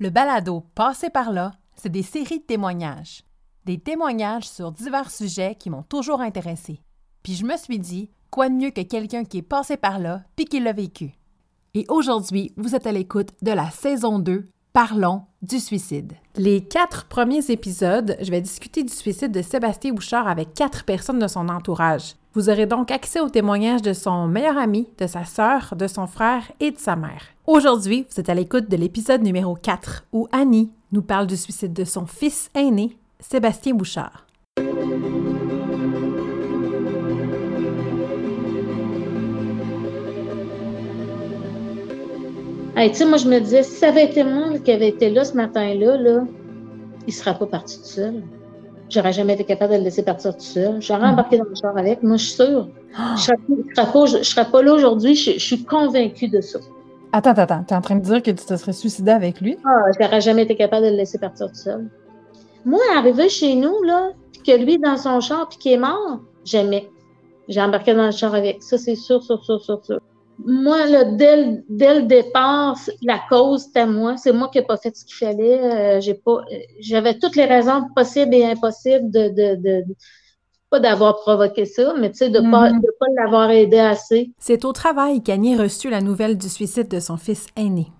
Le balado Passé par là, c'est des séries de témoignages. Des témoignages sur divers sujets qui m'ont toujours intéressé. Puis je me suis dit, quoi de mieux que quelqu'un qui est passé par là puis qui l'a vécu? Et aujourd'hui, vous êtes à l'écoute de la saison 2, Parlons du suicide. Les quatre premiers épisodes, je vais discuter du suicide de Sébastien Bouchard avec quatre personnes de son entourage. Vous aurez donc accès aux témoignages de son meilleur ami, de sa sœur, de son frère et de sa mère. Aujourd'hui, vous êtes à l'écoute de l'épisode numéro 4 où Annie nous parle du suicide de son fils aîné, Sébastien Bouchard. Hey, tu sais, moi, je me disais, si ça avait été moi qui avait été là ce matin-là, là, il ne serait pas parti tout seul. J'aurais jamais été capable de le laisser partir tout seul. J'aurais embarqué dans le char avec. Moi, je suis sûre. Je ne serais, pas, je, serais pas là aujourd'hui. Je, je, suis convaincue de ça. Attends, attends, tu es en train de dire que tu te serais suicidé avec lui? Ah, j'aurais jamais été capable de le laisser partir tout seul. Moi, arrivé chez nous, là, que lui dans son char, puis qu'il est mort, jamais. J'ai embarqué dans le char avec. Ça, c'est sûr, sûr, sûr, sûr, sûr moi, là, dès, le, dès, le départ, la cause, c'était moi. C'est moi qui n'ai pas fait ce qu'il fallait. Euh, j'ai pas, j'avais toutes les raisons possibles et impossibles de, de, de pas d'avoir provoqué ça, mais tu sais, de ne pas, mm-hmm. de pas l'avoir aidé assez. C'est au travail qu'Annie reçut la nouvelle du suicide de son fils aîné.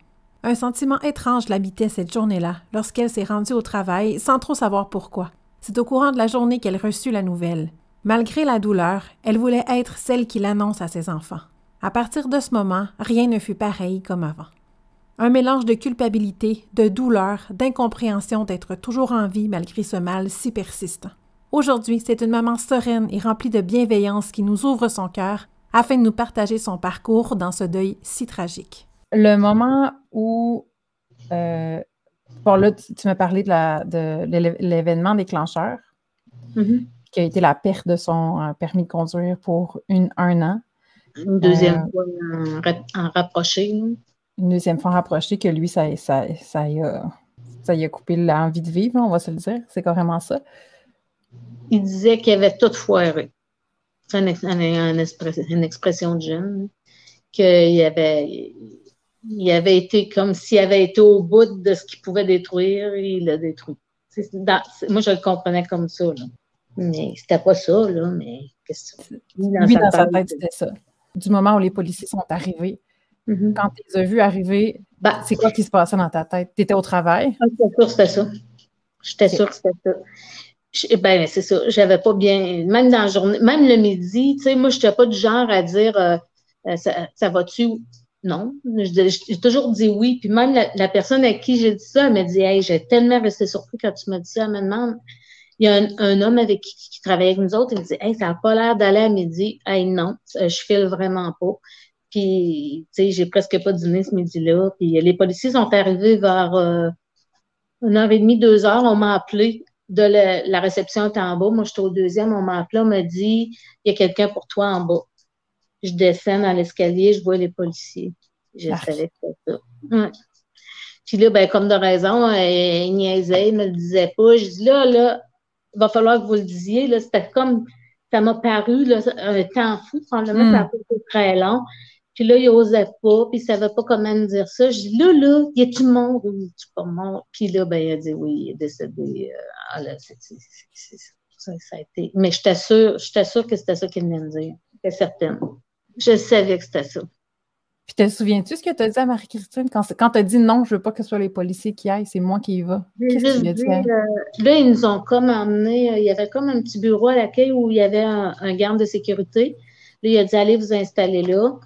Un sentiment étrange l'habitait cette journée-là, lorsqu'elle s'est rendue au travail sans trop savoir pourquoi. C'est au courant de la journée qu'elle reçut la nouvelle. Malgré la douleur, elle voulait être celle qui l'annonce à ses enfants. À partir de ce moment, rien ne fut pareil comme avant. Un mélange de culpabilité, de douleur, d'incompréhension d'être toujours en vie malgré ce mal si persistant. Aujourd'hui, c'est une maman sereine et remplie de bienveillance qui nous ouvre son cœur afin de nous partager son parcours dans ce deuil si tragique. Le moment où, euh, bon là, tu, m'as parlé de l'événement déclencheur, mm-hmm. qui a été la perte de son euh, permis de conduire pour une, un an. Une deuxième fois en, rapproché. Une deuxième fois rapproché que lui, ça, ça, ça, y a, ça y a coupé l'envie de vivre, on va se le dire. C'est carrément ça. Il disait qu'il avait tout foiré. C'est une, expression de jeune. Qu'il avait, il avait été comme s'il avait été au bout de ce qu'il pouvait détruire, il l'a détruit. moi, je le comprenais comme ça. Là. Mais c'était pas ça, là, mais qu'est-ce que Lui, dans sa tête, c'était ça du moment où les policiers sont arrivés. Mm-hmm. Quand tu les as vus arriver, bah, c'est quoi qui se passait dans ta tête? Tu étais au travail? Ah, j'étais sûre que c'était ça. J'étais sûre que c'était ça. ben, c'est ça. J'avais pas bien. Même dans la journée, même le midi, tu sais, moi, je n'étais pas du genre à dire euh, euh, ça, va-tu? Non? J'ai toujours dit oui. Puis même la, personne à qui j'ai dit ça, elle m'a dit Hey, j'ai tellement resté surpris quand tu m'as dit ça. Elle me demande il y a un, homme avec qui, qui, travaille avec nous autres, il me dit Hey, ça n'a pas l'air d'aller à midi. Hey, non, je file vraiment pas. Puis, tu sais, j'ai presque pas dîné ce midi-là. Puis, les policiers sont arrivés vers euh, une heure et demie, deux heures. On m'a appelé de la, réception était en bas. Moi, j'étais au deuxième. On m'a appelé, on m'a dit Il y a quelqu'un pour toi en bas. Je descends dans l'escalier, je vois les policiers. Je ah. savais que c'était ça. Puis là, ben, comme de raison, il niaisait, il me le disait pas. Je dis là, là, va falloir que vous le disiez. Là, c'était comme, ça m'a paru là, un temps fou. Probablement, ça a hmm. été très long. Puis là, il n'osait pas, puis il ne savait pas comment me dire ça. Je dis, là, là, y a-tu monde ou tu pas mort? Puis là, ben, il a dit, oui, il est décédé. Euh, ah, là, c'est, ça, ça a été. Mais j'étais sûre, j'étais sûre que c'était ça qu'il venait me dire. J'étais certaine. Je savais que c'était ça. Puis te souviens-tu ce que tu as dit à Marie-Christine? Quand, quand tu as dit non, je veux pas que ce soit les policiers qui aillent, c'est moi qui y va? Qu'est-ce dit? Euh, là, ils nous ont comme emmené, euh, il y avait comme un petit bureau à l'accueil où il y avait un, garde de sécurité. Là, il a dit allez vous installer là.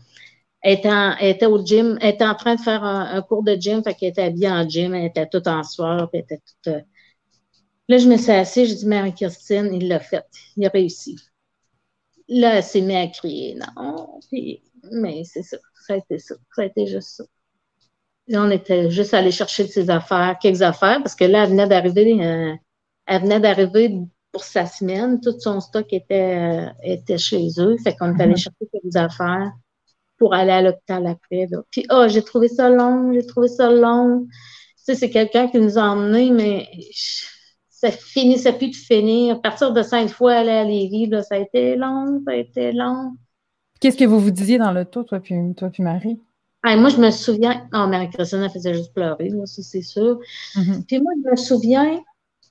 Elle était, au gym, elle était en train de faire un, cours de gym, fait qu'elle était habillée en gym, elle était toute en soir, puis elle était toute. Euh, là, je me suis assise, j'ai dit Marie-Christine, il l'a fait, il a réussi. Là, elle s'est mise à crier, non, puis, mais c'est ça ça a été ça. Ça a été juste ça. on était juste allé chercher de ses affaires, quelques affaires, parce que là, elle venait d'arriver, euh, elle venait d'arriver pour sa semaine. Tout son stock était, euh, était chez eux. Fait qu'on est allé mm-hmm. chercher quelques affaires pour aller à l'hôpital après. Puis, oh, j'ai trouvé ça long, j'ai trouvé ça long. Tu sais, c'est quelqu'un qui nous a emmenés, mais ça finissait plus de finir. À partir de cinq fois aller à Lévis, là, ça a été long, ça a été long. Qu'est-ce que vous vous disiez dans le toi puis, toi puis Marie? moi, je me souviens. Non, Marie-Christine, elle faisait juste pleurer, ça, c'est sûr. Mm-hmm. Puis moi, je me souviens,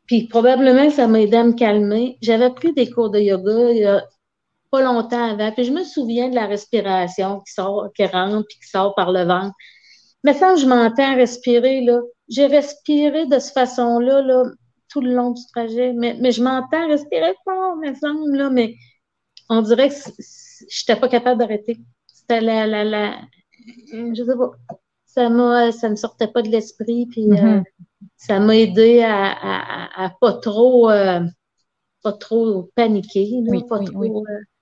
puis probablement ça m'a aidé à me calmer. J'avais pris des cours de yoga il y a pas longtemps avant. Puis je me souviens de la respiration qui sort, qui rentre, puis qui sort par le ventre. Mais ça, je m'entends respirer, là. J'ai respiré de cette façon-là, là, tout le long du trajet. Mais, mais je m'entends respirer fort, me semble, là, mais on dirait que n'étais pas capable d'arrêter. C'était la, la, la, je sais pas. Ça ça me sortait pas de l'esprit, puis euh, mm-hmm. ça m'a aidé à, à, à, pas trop, euh, pas trop paniquer, oui, pas trop, oui.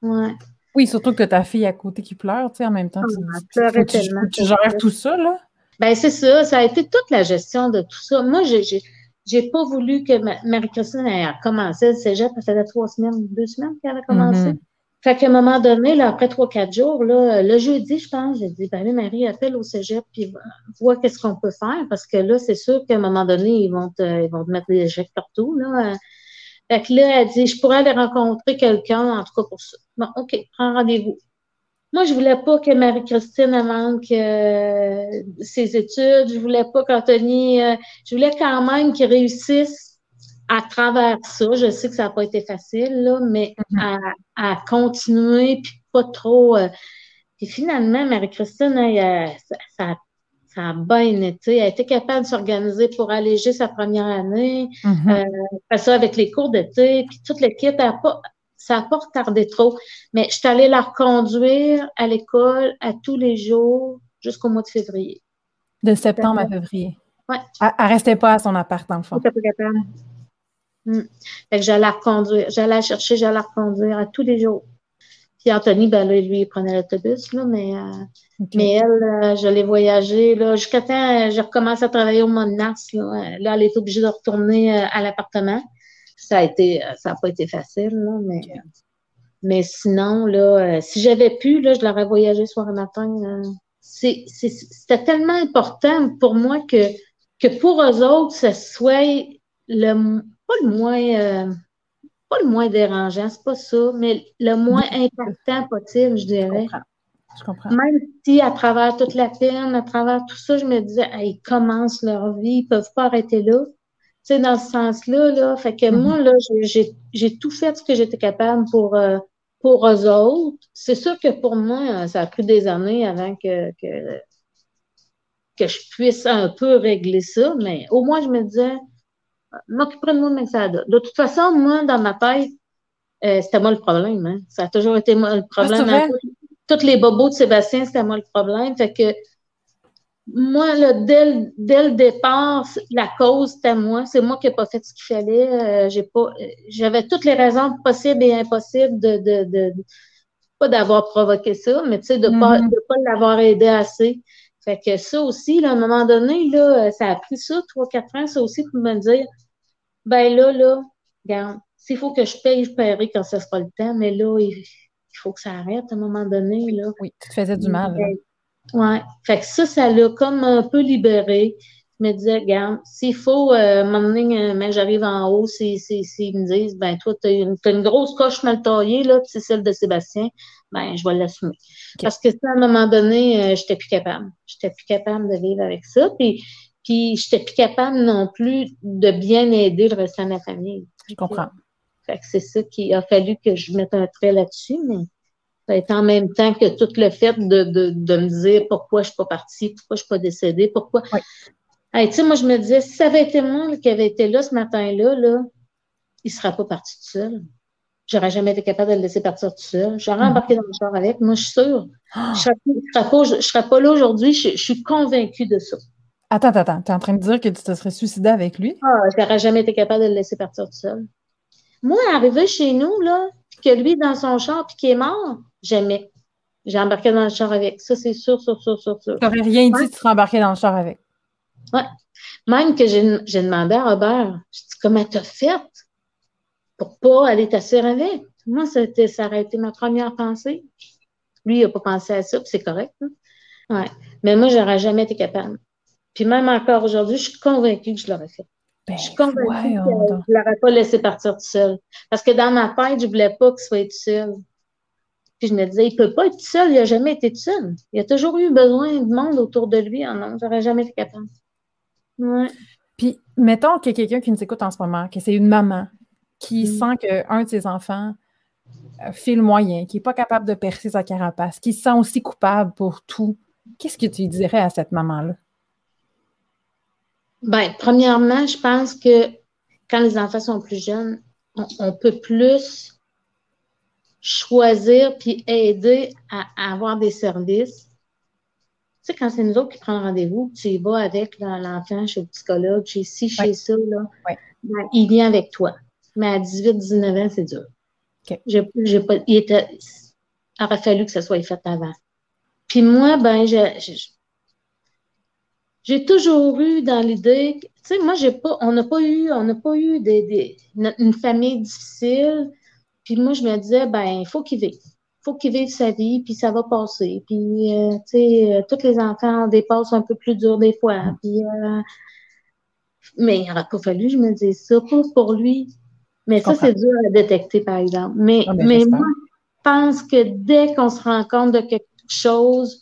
Euh, ouais. Oui, surtout que ta fille à côté qui pleure, tu sais, en même temps. tu, ah, tu, tu, gères tout ça, là? Ben, c'est ça. Ça a été toute la gestion de tout ça. Moi, j'ai, j'ai pas voulu que Marie-Christine ait commencé le cégep. Ça faisait trois semaines, deux semaines qu'elle a commencé. Mm-hmm. Fait qu'à un moment donné, là, après trois, quatre jours, là, le jeudi, je pense, j'ai dit, ben Marie, appelle au cégep, puis vois qu'est-ce qu'on peut faire, parce que là, c'est sûr qu'à un moment donné, ils vont te, ils vont te mettre des échecs partout, là. Fait que là, elle dit, je pourrais aller rencontrer quelqu'un, en tout cas pour ça. Bon, OK, prends rendez-vous. Moi, je voulais pas que Marie-Christine manque euh, ses études. Je voulais pas qu'Anthony... Euh, je voulais quand même qu'il réussisse à travers ça. Je sais que ça n'a pas été facile, là, mais mm-hmm. à, continuer, puis pas trop... Euh, puis finalement, Marie-Christine, ça, ça, ça, a bien été. Elle a été capable de s'organiser pour alléger sa première année. Mm ça avec les cours d'été, puis toute l'équipe, elle pas ça n'a pas retardé trop. Mais je suis allée la reconduire à l'école à tous les jours jusqu'au mois de février. De septembre à février. Oui. Elle ne restait pas à son appart, dans le fond. Hmm. Fait que j'allais la reconduire. J'allais la chercher, j'allais la reconduire à tous les jours. Puis Anthony, ben là, lui, il prenait l'autobus, là, mais, euh, mais elle, euh, je l'ai voyagé, là, jusqu'à temps, je recommence à travailler au mois de mars, là. Là, elle est obligée de retourner euh, à l'appartement ça a été, euh, ça n'a pas été facile, là, mais, mais sinon, là, euh, si j'avais pu, là, je l'aurais voyagé soir et matin. Euh, c'était tellement important pour moi que, que pour eux autres, ce soit le, pas le moins, pas le moins dérangeant, c'est pas ça, mais le moins important possible, je dirais. Je comprends. Même si à travers toute la peine, à travers tout ça, je me disais, ils commencent leur vie, ils peuvent pas arrêter là sais, dans ce sens-là, là, fait que moi, là, j'ai tout fait ce que j'étais capable pour, euh, pour eux autres. C'est sûr que pour moi, ça a pris des années avant que, que, que je puisse un peu régler ça, mais au moins, je me disais, m'occuper de De toute façon, moi, dans ma tête, euh, c'était moi le problème. Hein. Ça a toujours été moi le ah, problème. Toutes les bobos de Sébastien, c'était moi le problème. Fait que moi, là, dès, le, dès le départ, la cause, c'était moi. C'est moi qui n'ai pas fait ce qu'il fallait. Euh, j'ai pas, j'avais toutes les raisons possibles et impossibles de, de, de, pas d'avoir provoqué ça, mais tu sais, de ne pas, mm-hmm. pas l'avoir aidé assez. Fait que ça aussi, là, à un moment donné, là, ça a pris ça, trois, quatre ans, ça aussi, pour me dire, ben là, là, regarde, s'il faut que je paye, je paierai quand ce sera le temps, mais là, il, faut que ça arrête à un moment donné, là. Oui, tu te faisais du mal. Oui. Fait que ça, ça l'a comme un peu libéré. Je me disais, regarde, s'il faut euh, m'emmener, euh, mais j'arrive en haut, s'ils si, si, me disent, ben toi, tu as, une grosse coche mal taillée, là, c'est celle de Sébastien, ben je vais l'assumer. Parce que ça, à un moment donné, euh, j'étais plus capable. J'étais plus capable de vivre avec ça. Puis, puis j'étais plus capable non plus de bien aider le restant de ma famille. Je comprends. Fait que c'est ça qui a fallu que je mette un trait là-dessus, mais ça a en même temps que tout le fait de, de, de me dire pourquoi je ne suis pas partie, pourquoi je ne suis pas décédée, pourquoi. tu sais, moi, je me disais, si ça avait été moi qui avait été là ce matin-là, là, il ne serait pas parti tout seul. J'aurais jamais été capable de le laisser partir tout seul. J'aurais mm. embarqué dans le char avec. Moi, je suis sûre. Ah. Je ne serais, pas là aujourd'hui. Je, suis convaincue de ça. Attends, attends. Tu es en train de dire que tu te serais suicidé avec lui? Ah, j'aurais jamais été capable de le laisser partir tout seul. Moi, arrivé chez nous, là, que lui dans son char puis qui est mort, jamais. J'ai embarqué dans le char avec. Ça, c'est sûr, sûr, sûr, sûr, sûr. Tu n'aurais rien dit, tu serais embarqué dans le char avec. Oui. Même que j'ai demandé à Robert, je dis, comment t'as fait pour pas aller t'asseoir avec? Moi, ça, ça aurait été ma première pensée. Lui, il n'a pas pensé à ça, puis c'est correct. Hein. Ouais. Mais moi, j'aurais jamais été capable. Puis même encore aujourd'hui, je suis convaincue que je l'aurais fait. Ben, je suis convaincue que je ne l'aurais pas laissé partir tout seul. Parce que dans ma tête, je ne voulais pas qu'il soit tout seul. Puis je me disais, il ne peut pas être seul, il n'a jamais été seul. Il a toujours eu besoin de monde autour de lui. Ah non, j'aurais jamais été capable. Ouais. Puis, mettons qu'il y a quelqu'un qui nous écoute en ce moment, que c'est une maman qui mm. sent qu'un de ses enfants euh, fait le moyen, qui n'est pas capable de percer sa carapace, qui se sent aussi coupable pour tout. Qu'est-ce que tu dirais à cette maman-là? Bien, premièrement, je pense que quand les enfants sont plus jeunes, on, peut plus choisir puis aider à, avoir des services. Tu sais, quand c'est nous autres qui prenons rendez-vous, tu y vas avec l'enfant chez le psychologue, chez ci, chez ça, là, ben, il vient avec toi. Mais à 18-19 ans, c'est dur. J'ai, pas, il était, aurait fallu que ça soit fait avant. Puis moi, ben, j'ai, j'ai toujours eu dans l'idée, tu sais, moi, j'ai pas, on n'a pas eu, on n'a pas eu des, une famille difficile. Puis moi, je me disais, ben, il faut qu'il vive. Il faut qu'il vive sa vie, puis ça va passer. Puis, euh, tu sais, euh, tous les enfants dépassent un peu plus dur des fois. Puis, euh, mais il n'aurait pas fallu, je me dis ça, pas pour lui. Mais ça, c'est dur à détecter, par exemple. Mais, ah, mais moi, je pense que dès qu'on se rend compte de quelque chose,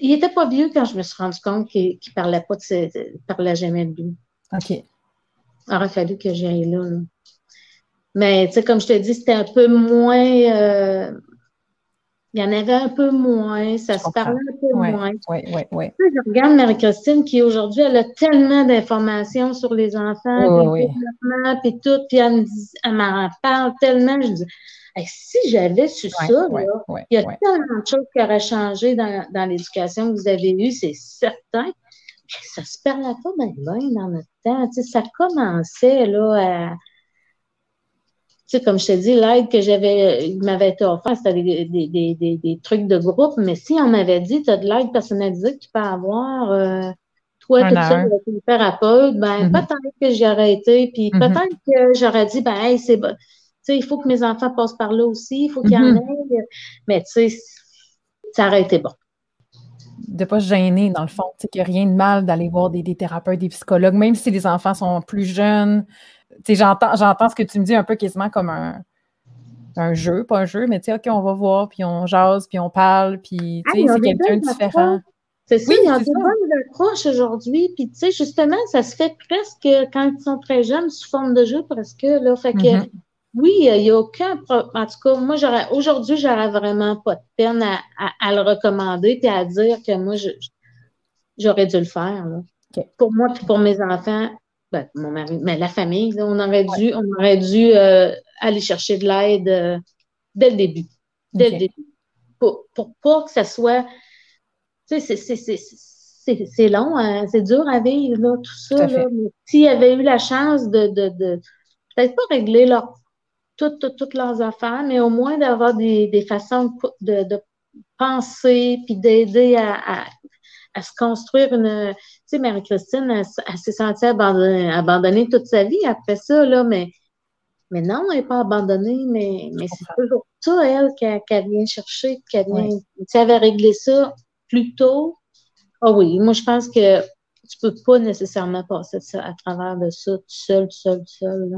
il n'était pas vieux quand je me suis rendu compte qu'il ne parlait pas de ses, parlait jamais de lui. OK. Il aurait fallu que j'aille là, Mais, tu sais, comme je te dis, c'était un peu moins. Euh, il y en avait un peu moins, ça se parlait un peu moins. Oui, oui, oui. Je regarde Marie-Christine qui aujourd'hui, elle a tellement d'informations sur les enfants, puis puis tout, puis elle, m'en parle tellement. Je dis, si j'avais su ça, il y a tellement de choses qui auraient changé dans, l'éducation que vous avez eue, c'est certain. Ça se parlait pas bien, dans notre temps. ça commençait là, à. Tu sais, comme je te dis, l'aide que j'avais, m'avait été offert, c'était des, trucs de groupe, mais si on m'avait dit, tu as de l'aide personnalisée que tu peux avoir, euh, toi, tout ça, avec une thérapeute, ben, mm-hmm. peut-être que j'y aurais été, puis mm-hmm. peut-être que j'aurais dit, ben, hey, c'est bon il faut que mes enfants passent par là aussi, il faut qu'il y en mm-hmm. ait. Mais tu sais, ça aurait été bon. De ne pas se gêner, dans le fond. Tu sais, qu'il n'y a rien de mal d'aller voir des, thérapeutes, des psychologues, même si les enfants sont plus jeunes. J'entends, j'entends ce que tu me dis un peu quasiment comme un, un jeu, pas un jeu, mais tu sais, OK, on va voir, puis on jase, puis on parle, puis tu sais, c'est quelqu'un de différent. C'est ça, il y a des bonnes approches aujourd'hui, puis tu sais, justement, ça se fait presque quand ils sont très jeunes sous forme de jeu, presque, là, fait que mm-hmm. Oui, il n'y a aucun problème. En tout cas, moi, j'aurais aujourd'hui, j'aurais vraiment pas de peine à, le recommander et à dire que moi, j'aurais dû le faire. Pour moi et pour mes enfants, ben, mon mari, mais la famille, on aurait dû, on aurait dû euh, aller chercher de l'aide euh, dès le début. Dès le début. Pour, pour pas que ça soit. Tu sais, c'est long, hein, c'est dur à vivre, tout ça. s'il y avait eu la chance de, de, de peut-être pas régler leur toutes, leurs affaires, mais au moins d'avoir des, façons de, penser puis d'aider à, se construire une. Tu sais, Marie-Christine, elle, s'est sentie abandonnée, toute sa vie après ça, là, mais, mais non, elle n'est pas abandonnée, mais, mais c'est toujours ça, elle, qu'elle vient chercher, qu'elle vient. Tu sais, elle avait réglé ça plus tôt. Ah oui, moi, je pense que tu ne peux pas nécessairement passer ça à travers de ça tout seul, tout seul, tout seul.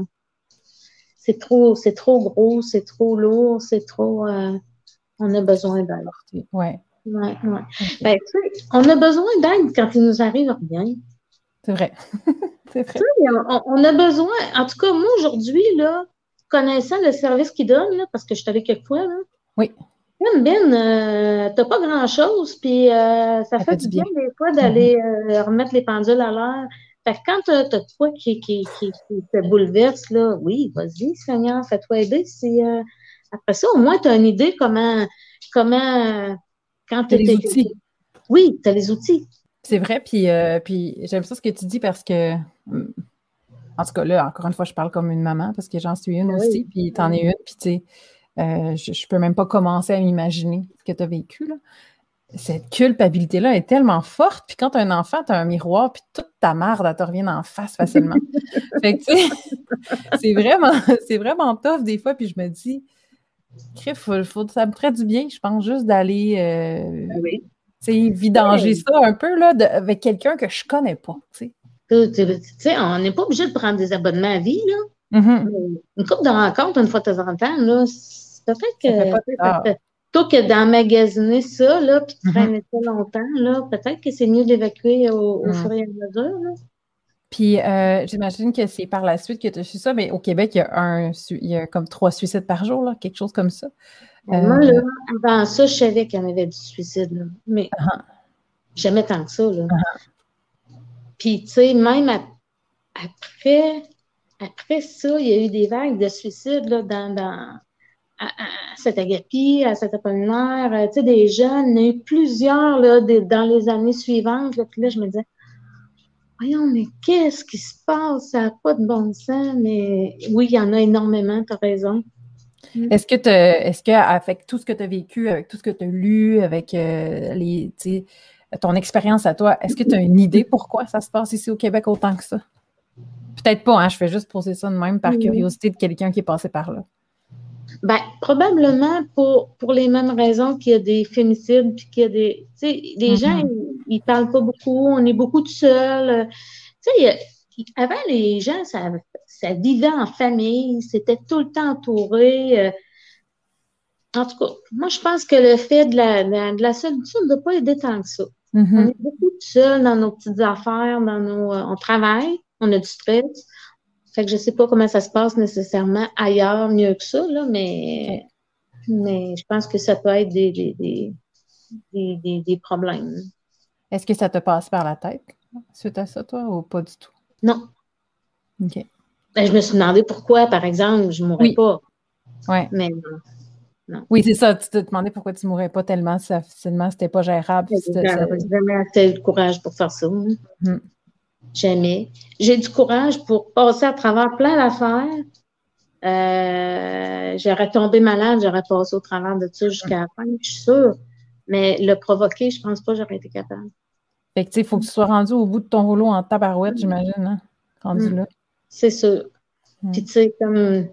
C'est trop, c'est trop gros, c'est trop lourd, c'est trop. Euh, on a besoin d'aide. Oui. Ouais, ouais. Ben, on a besoin d'aide quand il nous arrive rien. C'est vrai. c'est vrai. On, a besoin, en tout cas, moi aujourd'hui, là, connaissant le service qu'il donne, là, parce que je suis allée quelques fois, là. Oui. Ben, ben euh, t'as pas grand-chose, puis euh, ça, fait, du bien, des fois d'aller mm-hmm. remettre les pendules à l'heure. Fait que quand tu as, toi qui, qui, qui, te bouleverse, là, oui, vas-y, Seigneur, fais-toi aider. Euh, après ça, au moins, tu as une idée comment, comment quand tu les outils. Oui, tu as les outils. C'est vrai, puis, euh, puis j'aime ça ce que tu dis parce que, mm, en tout cas, là, encore une fois, je parle comme une maman parce que j'en suis une aussi, puis tu en es une, puis tu sais, euh, je, ne peux même pas commencer à m'imaginer ce que tu as vécu, là cette culpabilité-là est tellement forte. Puis quand tu as un enfant, tu as un miroir, puis toute ta merde, elle te revient en face facilement. fait que, tu sais, c'est vraiment, c'est vraiment tough des fois. Puis je me dis, faut, faut, ça me ferait du bien, je pense, juste d'aller euh, oui. vidanger ça un peu là, avec quelqu'un que je connais pas. On n'est pas obligé de prendre des abonnements à vie. Là. Mm-hmm. Une couple de rencontres, une fois de temps en temps, Peut-être que, plutôt que d'emmagasiner ça, là, puis de mm-hmm. traîner ça longtemps, là, peut-être que c'est mieux d'évacuer au, mm. fur et à mesure, là. Puis, euh, j'imagine que c'est par la suite que tu as su ça, mais au Québec, il y a, un, il y a comme trois suicides par jour, là, quelque chose comme ça. Moi, là, euh, avant ça, je savais qu'il y en avait du suicide, là. mais uh-huh. jamais tant que ça. Là. Uh-huh. Puis, tu sais, même après, après ça, il y a eu des vagues de suicides là, dans, dans, à, cet agapi, à cet apollinaire, euh, tu sais, des jeunes. Il y en a eu plusieurs là, dans les années suivantes. Là, puis là, je me disais, voyons, mais qu'est-ce qui se passe? Ça n'a pas de bon sens. Mais oui, il y en a énormément, tu as raison. Mm. Est-ce que, est-ce que, avec tout ce que tu as vécu, avec tout ce que tu as lu, avec euh, les, ton expérience à toi, est-ce que tu as une idée pourquoi ça se passe ici au Québec autant que ça? Peut-être pas, hein, je fais juste poser ça de même par curiosité de quelqu'un qui est passé par là. Ben, probablement pour, pour les mêmes raisons qu'il y a des fémicides, puis qu'il y a des. Tu sais, les gens, mm-hmm. ils, ne parlent pas beaucoup, on est beaucoup tout seul. Tu sais, avant, les gens, ça, ça vivait en famille, c'était tout le temps entouré. Euh. en tout cas, moi, je pense que le fait de la, de la solitude ne doit pas aider tant que ça. Mm-hmm. On est beaucoup tout seul dans nos petites affaires, dans nos, euh, on travaille, on a du stress. Fait que je ne sais pas comment ça se passe nécessairement ailleurs mieux que ça, là, mais, mais je pense que ça peut être des, des, des, des problèmes. Est-ce que ça te passe par la tête suite à ça, toi, ou pas du tout? Non. OK. Ben, je me suis demandé pourquoi, par exemple, je ne mourrais pas. Oui. Mais non. Oui, c'est ça. Tu te demandais pourquoi tu ne mourrais pas tellement facilement, c'était pas gérable. J'ai jamais assez le courage pour faire ça. Hein. Jamais. J'ai du courage pour passer à travers plein d'affaires. Euh, j'aurais tombé malade, j'aurais passé au travers de ça jusqu'à la fin, je suis sûre. Mais le provoquer, je pense pas que j'aurais été capable. Fait que, il faut que tu sois rendu au bout de ton rouleau en tabarouette, j'imagine, hein? Rendu mm. là. C'est sûr. Mm. Puis, tu sais, comme.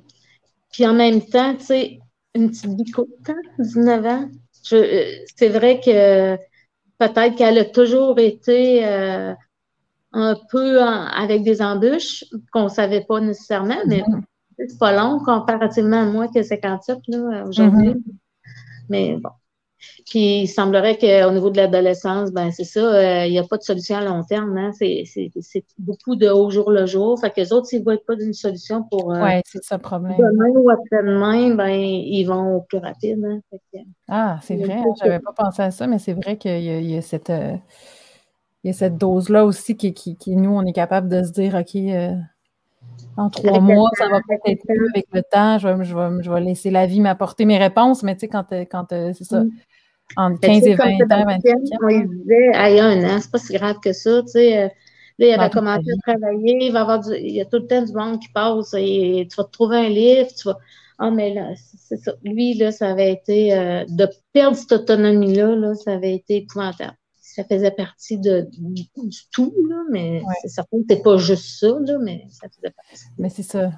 Puis en même temps, tu sais, une petite bico de temps, 19 ans. Euh, c'est vrai que peut-être qu'elle a toujours été euh, un peu avec des embûches qu'on ne savait pas nécessairement, mais mm-hmm. c'est pas long comparativement à moi que 57 là, aujourd'hui. Mm-hmm. Mais bon. Puis il semblerait qu'au niveau de l'adolescence, ben c'est ça, euh, il n'y a pas de solution à long terme. Hein? C'est beaucoup de au jour le jour. Fait que les autres, s'ils ne voient pas d'une solution pour euh, ouais, c'est ça le problème. demain ou après-demain, ben ils vont au plus rapide. Hein? ah, c'est vrai, hein, je n'avais pas pensé à ça, mais c'est vrai qu'il y, a cette, euh, il y a cette dose-là aussi qui, qui, qui, nous, on est capable de se dire, OK, en trois mois, ça va peut-être être mieux avec le temps. Je vais, je, vais, je vais, laisser la vie m'apporter mes réponses, mais tu sais, quand, quand c'est ça, mm. entre 15 et 20 ans, 25 ans. On disait, il y a un an, c'est pas si grave que ça, tu sais. Euh, là, il avait commencé à travailler, il va avoir du, il y a tout le temps du monde qui passe et tu vas te trouver un livre, tu vas. Ah, mais là, c'est ça. Lui, là, ça avait été, euh, de perdre cette autonomie-là, là, ça avait été épouvantable ça faisait partie de, du, tout, là, mais c'est certain que c'est pas juste ça, là, mais ça faisait partie. Mais c'est ça.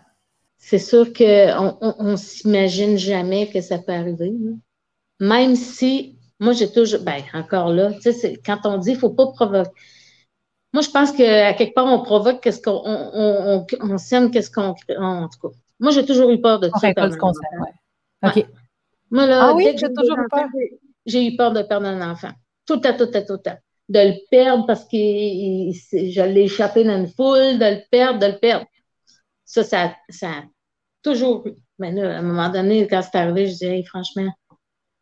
C'est sûr qu'on on, on, s'imagine jamais que ça peut arriver. Même si, moi, j'ai toujours, ben, encore là, tu sais, quand on dit qu'il ne faut pas provoquer. Moi, je pense qu'à quelque part, on provoque qu'est-ce qu'on on, on, sème, qu'est-ce qu'on. En tout cas, moi, j'ai toujours eu peur de ça. OK. Moi, là, ah oui, j'ai toujours eu peur. J'ai eu peur de perdre un enfant. Tout à tout à tout à. De le perdre parce que je l'ai échappé dans une foule, de le perdre, de le perdre. Ça, ça, ça a toujours eu. Mais là, à un moment donné, quand c'est arrivé, je disais, franchement,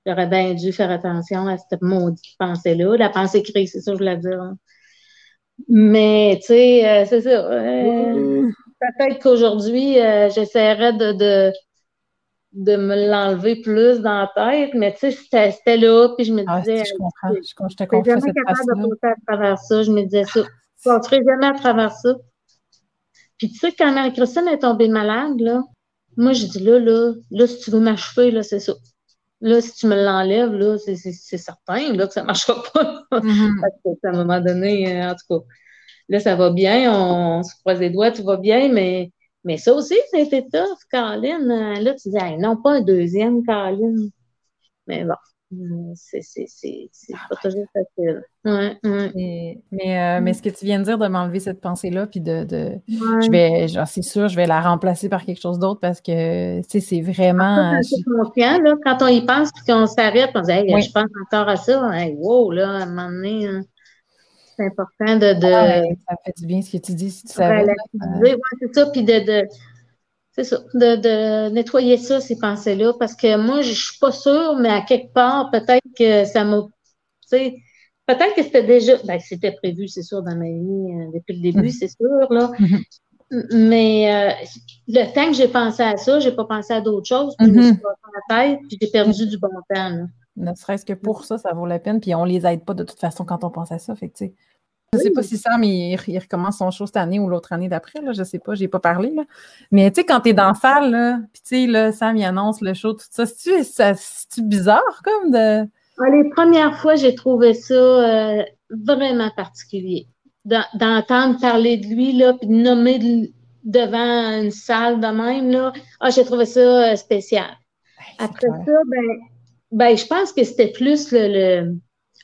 j'aurais bien dû faire attention à cette maudite pensée-là. La pensée créée, c'est ça que je voulais dire. Hein. Mais, tu sais, euh, c'est ça. Euh, mmh. Peut-être qu'aujourd'hui, euh, j'essaierais de, de me l'enlever plus dans la tête, mais tu sais, c'était là, puis je me ah, disais. je comprends, je, je te comprends. jamais capable de passer à travers ça. Je me disais ça. Je ne passerai jamais à travers ça. Puis tu sais, quand Marie-Christine est tombée malade, là, moi, je dis là, là, là, si tu veux m'achever, là, c'est ça. Là, si tu me l'enlèves, là, c'est certain là, que ça ne marchera pas. Mm-hmm. Parce que, à un moment donné, euh, en tout cas, là, ça va bien, on, on se croise les doigts, tout va bien, mais mais ça aussi, été tough, Caroline. Euh, là, tu dis, non, pas un deuxième, Caroline. Mais bon. c'est ah pas toujours facile. Ouais, Mais, euh, mais, ce que tu viens de dire, de m'enlever cette pensée-là, puis de, de je vais, c'est sûr, je vais la remplacer par quelque chose d'autre parce que, tu sais, c'est vraiment. C'est conscient, là, quand on y pense, puis qu'on s'arrête, on dit, hey, je pense encore à ça, hey, wow, là, à un moment donné, hein, c'est important de. de... ça fait du bien ce que tu dis, si tu savais. Oui, c'est ça, puis de, de c'est ça, de, nettoyer ça, ces pensées-là, parce que moi, je ne suis pas sûre, mais à quelque part, peut-être que ça m'a. Peut-être que c'était déjà. Ben, c'était prévu, c'est sûr, dans ma vie euh, depuis le début, mm-hmm. c'est sûr, là. Mm-hmm. Mais euh, le temps que j'ai pensé à ça, je n'ai pas pensé à d'autres choses, puis je me suis mm-hmm. pas la tête, puis j'ai perdu du bon temps. Ne serait-ce que pour ça, ça vaut la peine, puis on ne les aide pas de toute façon quand on pense à ça. Fait que, je ne sais pas si Sam, il, il, recommence son show cette année ou l'autre année d'après, là, je ne sais pas, je n'ai pas parlé. Là. Mais tu sais, quand tu es dans la salle, là, puis tu sais, là, Sam, il annonce le show, tout ça, c'est-tu bizarre comme de. Ah, les premières fois, j'ai trouvé ça euh, vraiment particulier. D'entendre parler de lui, là, puis de nommer devant une salle de même, là, ah, j'ai trouvé ça euh, spécial. Après ça, ben, ben, je pense que c'était plus le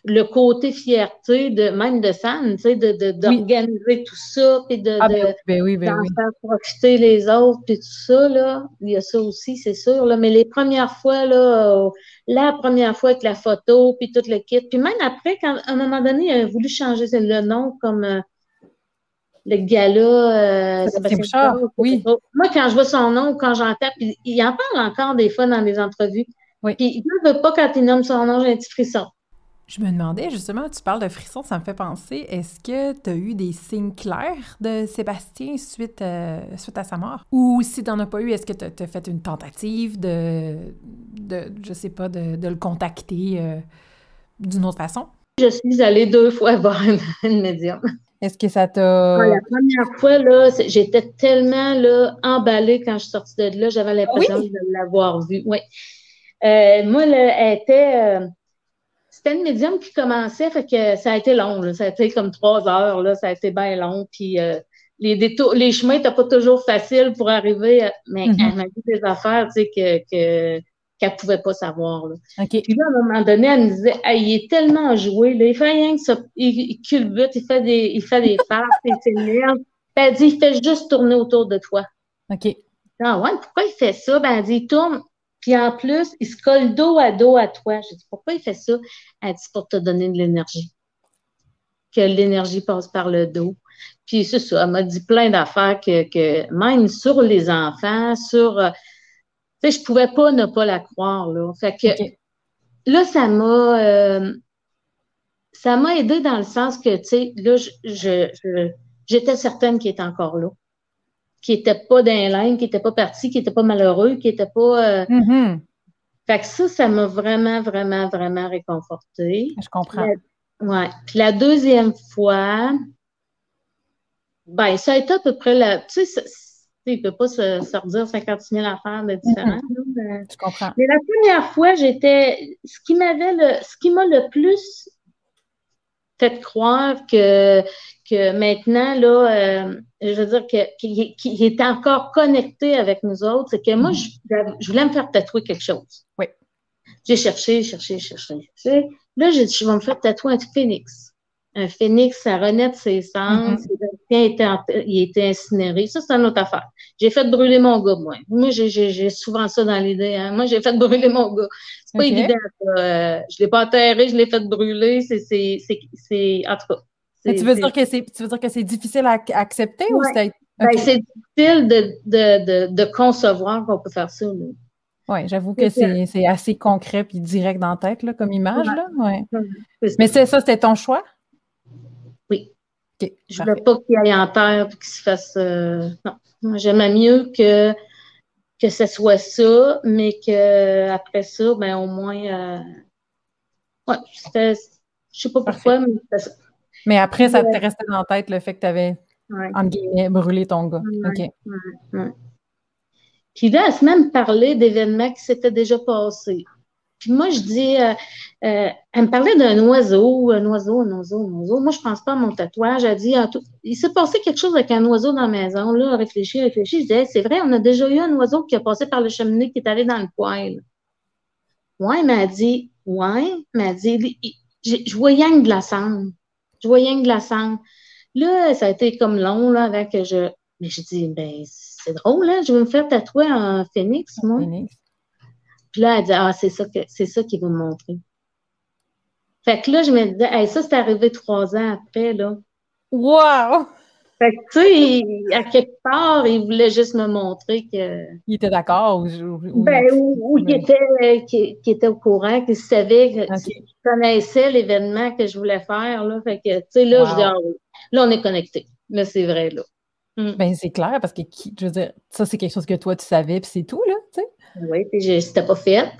le côté fierté de même de Sam, tu sais, de, d'organiser tout ça, puis de, ah, ben ben d'en faire profiter les autres, puis tout ça, là. Il y a ça aussi, c'est sûr, là. Mais les premières fois, là, euh, la première fois avec la photo, puis tout le kit. Puis même après, quand, à un moment donné, il a voulu changer le nom comme euh, le gars-là. Euh, oui. Moi, quand je vois son nom, quand j'entends, puis il en parle encore des fois dans les entrevues. Oui. Puis il ne veut pas quand il nomme son nom, j'ai un petit frisson. Je me demandais justement, tu parles de frisson, ça me fait penser, est-ce que tu as eu des signes clairs de Sébastien suite, euh, suite à sa mort? Ou si tu n'en as pas eu, est-ce que tu as, fait une tentative de, de je sais pas, de, le contacter euh, d'une autre façon? Je suis allée deux fois voir une, médium. Est-ce que ça t'a. la première fois, là, j'étais tellement là, emballée quand je suis sortie de là, j'avais l'impression de l'avoir vue. Oui. Euh, moi, elle était c'était une médium qui commençait, fait que ça a été long. Ça a été comme trois heures, là, ça a été bien long. Puis euh, les détours, les chemins n'étaient pas toujours faciles pour arriver, mais mm-hmm. elle m'a dit des affaires, tu sais, que, que qu'elle ne pouvait pas savoir. Là. Puis là, à un moment donné, elle me disait il est tellement joué, là, il fait rien que ça, il, culbute, il fait des, il fait des farces, il s'énerve. Elle dit il fait juste tourner autour de toi. OK. Ah ouais, pourquoi il fait ça? Ben, elle dit il tourne puis en plus, il se colle dos à dos à toi. Je dis, pourquoi il fait ça? Elle dit, pour te donner de l'énergie. Que l'énergie passe par le dos. Puis c'est ça, elle m'a dit plein d'affaires que, même sur les enfants, sur. Euh, tu sais, je pouvais pas ne pas la croire, là. Fait que là, ça m'a. Euh, ça m'a aidé dans le sens que, tu sais, là, je, j'étais certaine qu'il était encore là qui n'était pas dans qui n'était pas parti, qui n'était pas malheureux, qui n'était pas. Euh... Mm-hmm. Fait que ça, ça m'a vraiment, vraiment, vraiment réconforté. Je comprends. Oui. Puis la deuxième fois, ben, ça a été à peu près la. Tu sais, il ne peut pas se, se redire 56 000 affaires de différents. Mm-hmm. Je comprends. Mais la première fois, j'étais. Ce qui m'avait le. Ce qui m'a le plus fait croire que, que maintenant, là, euh, je veux dire qu'il est encore connecté avec nous autres, c'est que moi, mm-hmm. je, voulais me faire tatouer quelque chose. Oui. J'ai cherché, cherché, cherché, cherché. Là, j'ai dit, je vais me faire tatouer un phénix. Un phénix, ça renaît de ses cendres. Mm-hmm. il était incinéré. Ça, c'est une autre affaire. J'ai fait brûler mon gars, moi. Moi, j'ai souvent ça dans l'idée. Hein. Moi, j'ai fait brûler mon gars. C'est pas évident. Euh, je l'ai pas enterré, je l'ai fait brûler. C'est, en tout cas, tu veux dire que c'est tu veux dire que c'est difficile à, accepter ou c'est ben, c'est difficile de, de, de, concevoir qu'on peut faire ça. Oui, j'avoue que c'est assez concret et direct dans la tête là, comme image. Là. Ouais. Mais c'est ça, c'était ton choix? Je ne veux pas qu'il aille en terre et qu'il se fasse. Euh, non. J'aimais mieux que, que ce soit ça, mais qu'après ça, ben, au moins. Euh... Ouais, c'était. Je sais pas pourquoi, mais c'était ça. Mais après, ça t'est resté dans la tête le fait que tu avais, entre guillemets, brûlé ton gars. OK. Puis là, elle se même parlé d'événements qui s'étaient déjà passés. Puis moi, je dis, euh, euh, elle me parlait d'un oiseau, un oiseau, un oiseau, un oiseau. Moi, je pense pas à mon tatouage. Elle dit, il s'est passé quelque chose avec un oiseau dans la maison. Là, réfléchir, réfléchir. Je dis, c'est vrai, on a déjà eu un oiseau qui a passé par le cheminée qui est allé dans le poêle. Ouais, elle m'a dit, ouais, elle m'a dit, je voyais un glaçant. Je voyais un glaçant. Là, ça a été comme long, là, avec que je. Mais j'ai dit, ben, c'est drôle, là, je vais me faire tatouer en phénix, moi. Phoenix. Puis là, elle dit, ah, c'est ça, que, c'est ça qu'il veut me montrer. Fait que là, je me disais, hey, ça, c'est arrivé trois ans après, là. Wow! Fait que, tu sais, à quelque part, il voulait juste me montrer que. Il était d'accord ou. ben, ou, il était, qui, était au courant, qu'il savait, qu'il connaissait l'événement que je voulais faire, là. Fait que, tu sais, là, je dis, ah là, on est connectés. Là, c'est vrai, là. Mm. Ben, c'est clair, parce que, je veux dire, ça, c'est quelque chose que toi, tu savais, puis c'est tout, là, tu sais. Oui, puis c'était pas fait.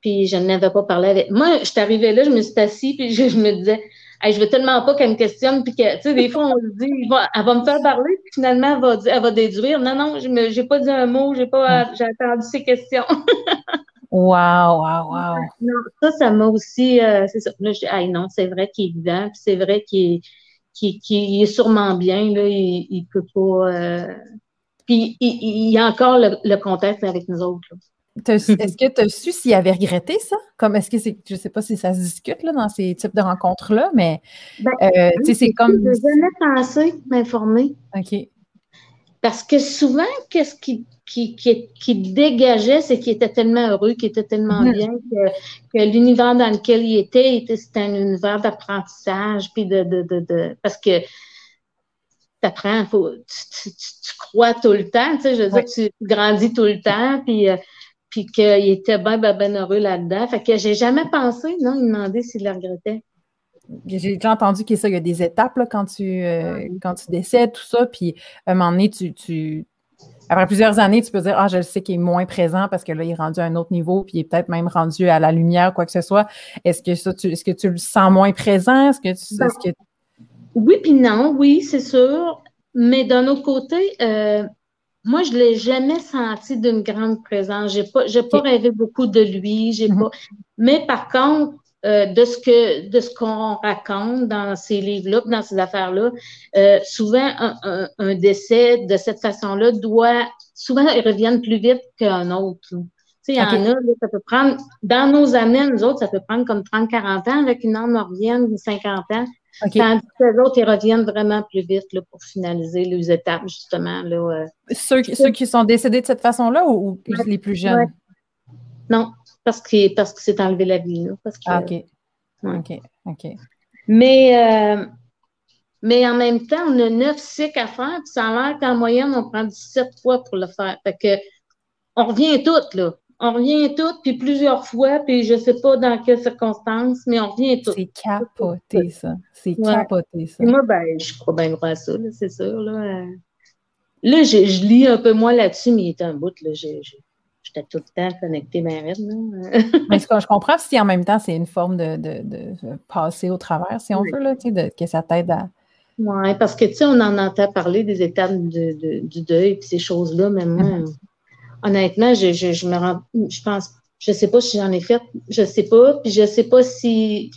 Puis je n'avais pas parlé avec. Moi, je suis arrivée là, je me suis assise, puis je, me disais, hey, je veux tellement pas qu'elle me questionne, puis que, tu sais, des fois, on se dit, elle va me faire parler, puis finalement, elle va, elle va déduire. Non, non, je n'ai pas dit un mot, j'ai pas, mm. j'ai attendu ses questions. wow, wow, wow. Non, ça, ça m'a aussi, euh, c'est ça. Là, je dis, hey, non, c'est vrai qu'il est évident, puis c'est vrai qu'il est, est sûrement bien, là, il, il peut pas. Euh, puis il, il, y a encore le, le contact avec nous autres. Là. Est-ce que tu as su s'il avait regretté ça? Comme est-ce que c'est. Je ne sais pas si ça se discute là, dans ces types de rencontres-là, mais ben, euh, c'est comme. Je jamais pensé m'informer. OK. Parce que souvent, qu'est-ce qui, qui, qui, dégageait, c'est qu'il était tellement heureux, qu'il était tellement mm-hmm. bien que, l'univers dans lequel il était, c'était un univers d'apprentissage, puis de, de, de, parce que apprends, faut, tu, tu, crois tout le temps, tu sais, je veux dire, tu grandis tout le temps, puis euh, puis qu'il était bien, ben, ben heureux là-dedans. Fait que j'ai jamais pensé, non, il demandait s'il le regrettait. J'ai déjà entendu qu'il y a des étapes là, quand, tu, euh, quand tu décèdes, tout ça, puis à un moment donné, tu, après plusieurs années, tu peux dire Ah, je le sais qu'il est moins présent parce que là, il est rendu à un autre niveau, puis il est peut-être même rendu à la lumière, quoi que ce soit. Est-ce que ça, tu, est-ce que tu le sens moins présent? Est-ce que tu, ben, que... Oui, puis non, oui, c'est sûr. Mais d'un autre côté, euh, moi, je ne l'ai jamais senti d'une grande présence. Je n'ai pas, pas rêvé beaucoup de lui. J'ai mm-hmm. pas... Mais par contre, euh, de ce que de ce qu'on raconte dans ces livres-là, dans ces affaires-là, euh, souvent un, un, décès de cette façon-là doit souvent ils reviennent plus vite qu'un autre. Tu sais, il y en a, ça peut prendre, dans nos années, nous autres, ça peut prendre comme 30-40 ans, avec une âme revienne 50 ans. Tandis que les autres, ils reviennent vraiment plus vite là, pour finaliser les étapes, justement. Là, euh. ceux, ceux, qui sont décédés de cette façon-là ou, les plus jeunes? Non, parce que parce que c'est enlevé la vie. Là, parce que, ah, OK. OK. OK. Mais, euh, mais en même temps, on a neuf cycles à faire, puis ça a l'air qu'en moyenne, on prend 17 fois pour le faire. Fait que on revient toutes, là on revient toutes, puis plusieurs fois, puis je ne sais pas dans quelles circonstances, mais on revient toutes. C'est capoté, ça. C'est capoté, ça. moi, ben, je crois bien à ça, c'est sûr. Là, là je, je, lis un peu moins là-dessus, mais il est un bout, là. J'étais tout le temps connectée ma mais ce que je comprends, si en même temps, c'est une forme de, de, de, passer au travers, si on veut, là, de, que ça t'aide à. Oui, parce que, tu sais, on en entend parler des étapes du deuil, puis ces choses-là, moi, mm-hmm honnêtement, je, je, je, me rends, je pense, je sais pas si j'en ai fait, je sais pas, puis je sais pas si,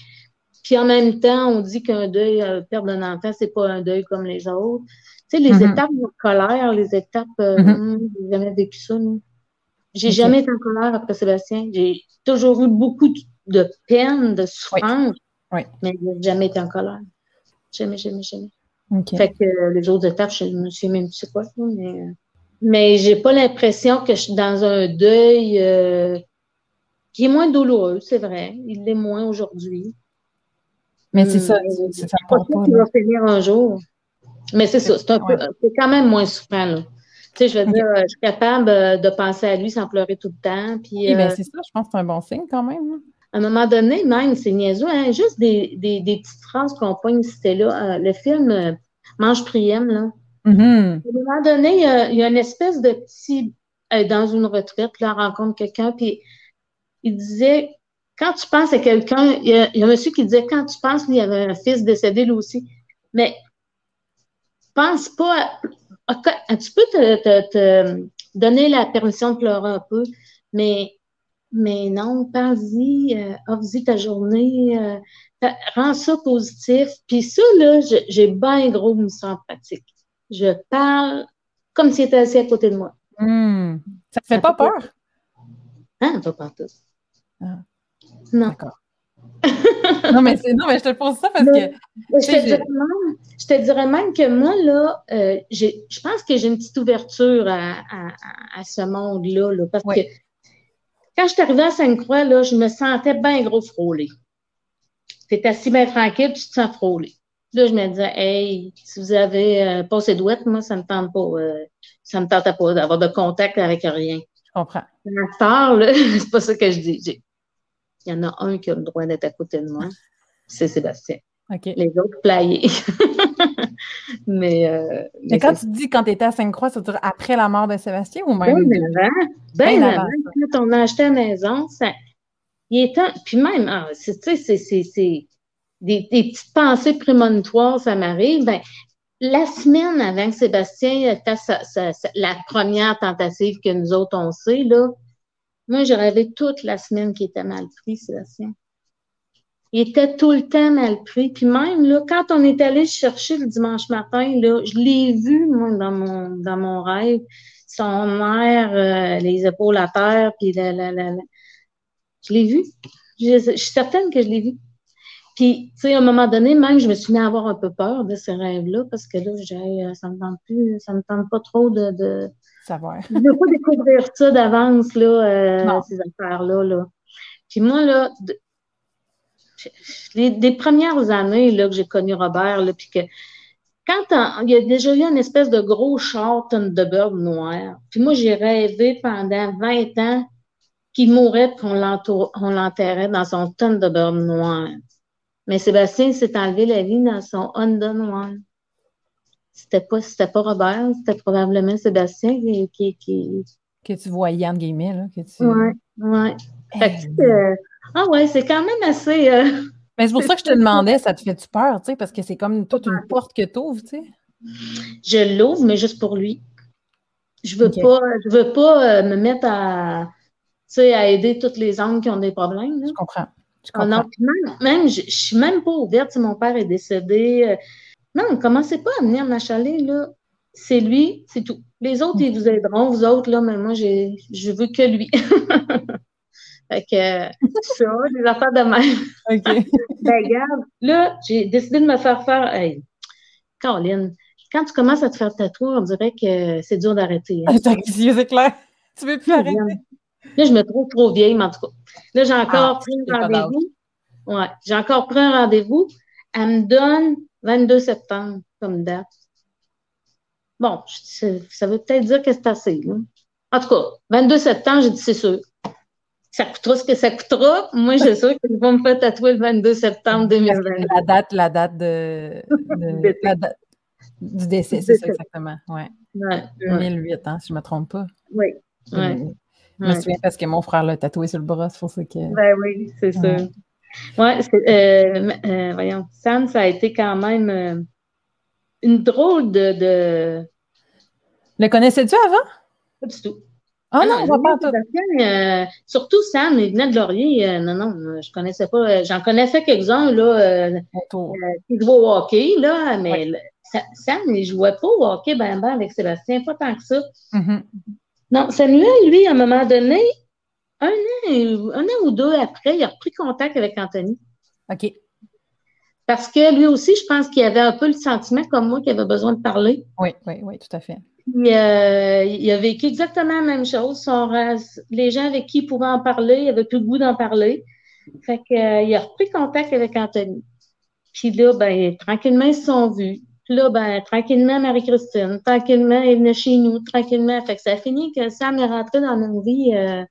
puis en même temps, on dit qu'un deuil, euh, perdre un enfant, c'est pas un deuil comme les autres. Tu sais, les mm-hmm. étapes de colère, les étapes, euh, mm-hmm. j'ai jamais vécu ça, non. J'ai jamais été en colère après Sébastien. J'ai toujours eu beaucoup de peine, de souffrance, oui. mais j'ai jamais été en colère. Jamais, jamais, jamais. Fait que euh, les autres étapes, je me suis même tu sais quoi, mais. Mais j'ai pas l'impression que je suis dans un deuil euh, qui est moins douloureux, c'est vrai. Il l'est moins aujourd'hui. Mais c'est ça, c'est ça. Pas qu'il va finir un jour. Mais c'est ça, c'est quand même moins souffrant, là. Tu sais, je veux dire, je suis capable euh, de penser à lui sans pleurer tout le temps. Puis, oui, ben, euh, c'est ça, je pense que c'est un bon signe quand même. Hein. À un moment donné, même, c'est niaiseux, hein, juste des, des, des, petites phrases qu'on pogne, c'était là. le film Mange Priem, là. Mm-hmm. À un moment donné, il y, a, une espèce de petit, euh, dans une retraite, là, rencontre quelqu'un, puis il disait, quand tu penses à quelqu'un, il, y, a un monsieur qui disait, quand tu penses qu'il y avait un fils décédé lui aussi, mais pense pas, à, tu peux te, donner la permission de pleurer un peu, mais, mais non, pense-y, euh, offre-y ta journée, euh, rends ça positif. Puis ça, là, j'ai bien gros mission pratique je parle comme s'il était assis à côté de moi. Hmm. Ça ne fait pas peur? Hein, pas partout. Ah. Non. D'accord. non, mais non, mais je te pose ça parce que. Je te, dirais même, je te, dirais même, que moi, là, euh, je pense que j'ai une petite ouverture à, à, ce monde-là. Là, parce que quand je suis arrivée à Sainte-Croix, là, je me sentais bien gros frôlé. Tu es assis bien tranquille, tu te sens frôlé. Là, je me disais, hey, si vous avez euh, passé douette, moi, ça ne me tente pas. Euh, ça me tente pas d'avoir de contact avec rien. Je comprends. C'est pas ça que je dis. Il y en a un qui a le droit d'être à côté de moi, c'est Sébastien. Les autres playés. mais, euh, mais, quand tu dis quand tu étais à Sainte-Croix, ça veut dire après la mort de Sébastien ou même? Bien avant. Bien avant. Quand on a acheté la maison, ça, il est temps. Puis même, ah, tu sais, c'est des, petites pensées prémonitoires, ça m'arrive. Ben, la semaine avant que Sébastien fasse la première tentative que nous autres on sait, là, moi, j'ai rêvé toute la semaine qu'il était mal pris, Sébastien. Il était tout le temps mal pris. Puis même, là, quand on est allé chercher le dimanche matin, là, je l'ai vu, moi, dans mon, dans mon rêve. Son air, euh, les épaules à terre, puis la, la, la, Je l'ai vu. Je, je, suis certaine que je l'ai vu. Puis, tu sais, à un moment donné, même, je me suis mis à avoir un peu peur de ces rêves-là, parce que là, j'ai, euh, ça me tente plus, ça me tente pas trop de, de savoir. ne veux pas découvrir ça d'avance, là, euh, ces affaires-là. Là. Puis moi, là, les, des premières années là, que j'ai connu Robert, là, puis que quand il y a déjà eu une espèce de gros char Thunderbird noir, puis moi, j'ai rêvé pendant 20 ans qu'il mourrait qu'on l'enterrait dans son Thunderbird noir. Mais Sébastien s'est enlevé la vie dans son Honda noir. C'était pas, c'était pas Robert, c'était probablement Sébastien qui, qui, Que tu voyais, entre guillemets, là. Que tu... Ouais, ouais. Euh, ah ouais, c'est quand même assez. Euh, mais c'est pour ça que je te demandais, ça te fait-tu peur, tu sais, parce que c'est comme toute une porte que tu ouvres, tu sais? Je l'ouvre, mais juste pour lui. Je veux pas, je veux pas euh, me mettre à, à aider toutes les hommes qui ont des problèmes. Je comprends. Je ah non, même, je, ne suis même pas ouverte si mon père est décédé. Non, commencez pas à venir m'achaler, là? C'est lui, c'est tout. Les autres, ils vous aideront, vous autres, là, mais moi, je veux que lui. fait que, ça, les affaires de même. OK. ben, regarde, là, j'ai décidé de me faire faire. Hey, Caroline, quand tu commences à te faire tatouer, on dirait que c'est dur d'arrêter. Hein. c'est clair. Tu veux plus arrêter? Là, je me trouve trop vieille, mais en tout cas. Là, j'ai encore ah, pris un rendez-vous. Ouais, j'ai encore pris un rendez-vous. Elle me donne 22 septembre comme date. Bon, ça veut peut-être dire que c'est assez. En tout cas, 22 septembre, j'ai dit c'est sûr. Ça coûtera ce que ça coûtera. Moi, je suis sûre qu'ils vont me faire tatouer le 22 septembre 2020. La date, la date de, du décès, c'est ça exactement. Ouais. 2008, hein, si je ne me trompe pas. Oui. Je me souviens parce que mon frère l'a tatoué sur le bras, c'est pour ça que. Ben oui, c'est ça. Oui, euh, euh, voyons, Sam, ça a été quand même euh, une drôle de, Le connaissais-tu avant? Pas du tout. Ah non, on va pas tout. surtout Sam, il venait de Laurier. non, non, je connaissais pas. J'en connaissais quelques-uns, là, qui jouaient au hockey, là, mais Sam, il jouait pas au hockey ben, ben avec Sébastien, pas tant que ça. Mm-hmm. Non, Samuel, lui, à un moment donné, un an, ou deux après, il a repris contact avec Anthony. OK. Parce que lui aussi, je pense qu'il avait un peu le sentiment, comme moi, qu'il avait besoin de parler. Oui, oui, oui, tout à fait. Euh, il a vécu exactement la même chose. les gens avec qui il pouvait en parler, il avait plus le goût d'en parler. Fait qu'il euh, a repris contact avec Anthony. Puis là, ben, tranquillement, ils se sont vus. Puis là, ben, tranquillement, Marie-Christine, tranquillement, elle venait chez nous, tranquillement. Fait que ça a fini que Sam est rentré dans nos vies euh,